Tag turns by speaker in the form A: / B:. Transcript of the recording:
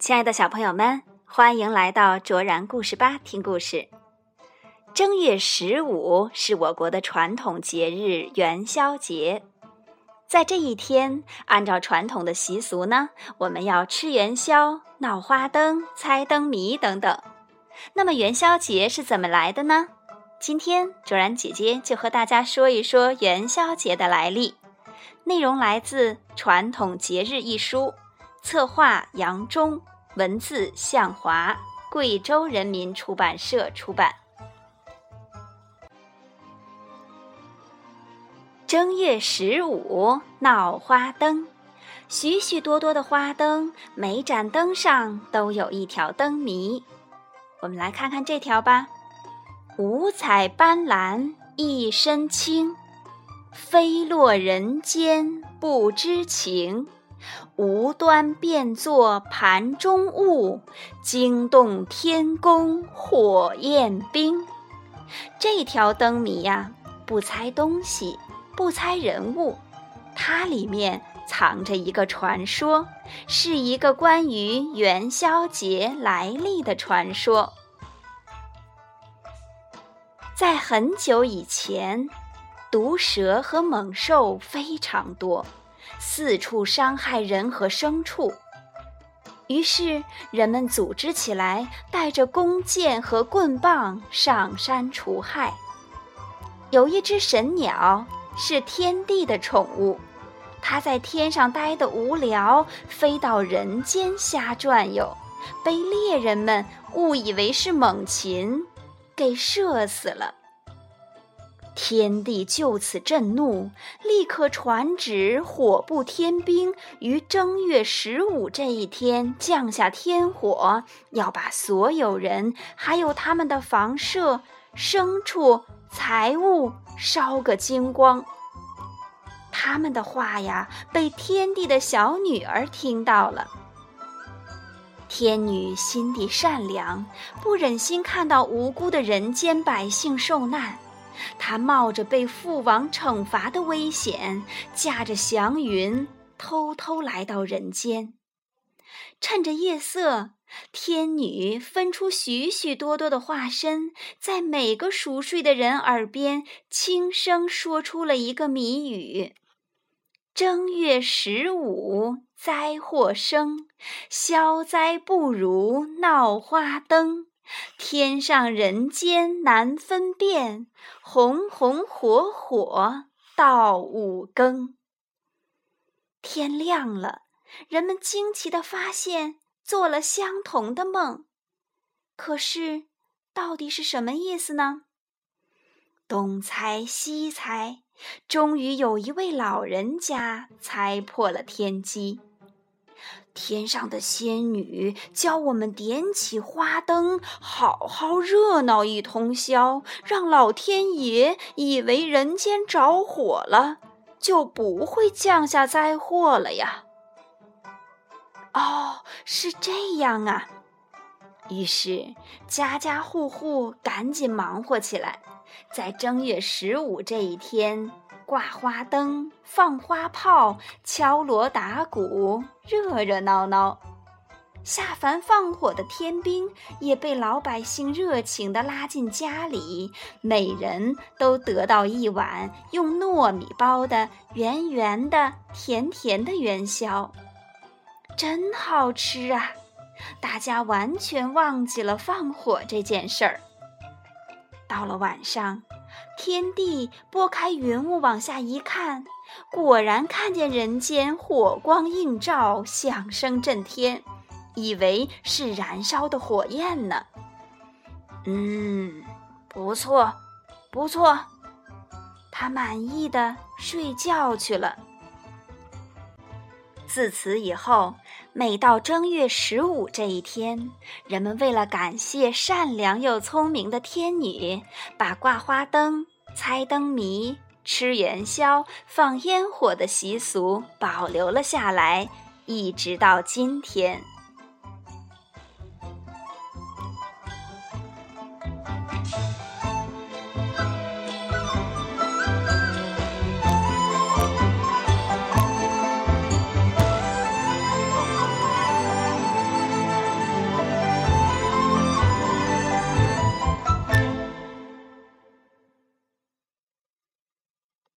A: 亲爱的小朋友们，欢迎来到卓然故事吧听故事。正月十五是我国的传统节日元宵节，在这一天，按照传统的习俗呢，我们要吃元宵、闹花灯、猜灯谜等等。那么元宵节是怎么来的呢？今天卓然姐姐就和大家说一说元宵节的来历。内容来自《传统节日》一书，策划杨忠。文字向华，贵州人民出版社出版。正月十五闹花灯，许许多多的花灯，每盏灯上都有一条灯谜。我们来看看这条吧：五彩斑斓一身轻，飞落人间不知情。无端变作盘中物，惊动天宫火焰兵。这条灯谜呀，不猜东西，不猜人物，它里面藏着一个传说，是一个关于元宵节来历的传说。在很久以前，毒蛇和猛兽非常多。四处伤害人和牲畜，于是人们组织起来，带着弓箭和棍棒上山除害。有一只神鸟是天帝的宠物，它在天上待得无聊，飞到人间瞎转悠，被猎人们误以为是猛禽，给射死了。天帝就此震怒，立刻传旨火部天兵于正月十五这一天降下天火，要把所有人还有他们的房舍、牲畜、财物烧个精光。他们的话呀，被天帝的小女儿听到了。天女心地善良，不忍心看到无辜的人间百姓受难。他冒着被父王惩罚的危险，驾着祥云，偷偷来到人间。趁着夜色，天女分出许许多多的化身，在每个熟睡的人耳边轻声说出了一个谜语：“正月十五灾祸生，消灾不如闹花灯。”天上人间难分辨，红红火火到五更。天亮了，人们惊奇地发现做了相同的梦。可是，到底是什么意思呢？东猜西猜，终于有一位老人家猜破了天机。天上的仙女教我们点起花灯，好好热闹一通宵，让老天爷以为人间着火了，就不会降下灾祸了呀。哦，是这样啊。于是家家户户赶紧忙活起来，在正月十五这一天。挂花灯、放花炮、敲锣打鼓，热热闹闹。下凡放火的天兵也被老百姓热情地拉进家里，每人都得到一碗用糯米包的圆圆的、甜甜的元宵，真好吃啊！大家完全忘记了放火这件事儿。到了晚上。天帝拨开云雾往下一看，果然看见人间火光映照，响声震天，以为是燃烧的火焰呢。嗯，不错，不错，他满意的睡觉去了。自此以后，每到正月十五这一天，人们为了感谢善良又聪明的天女，把挂花灯。猜灯谜、吃元宵、放烟火的习俗保留了下来，一直到今天。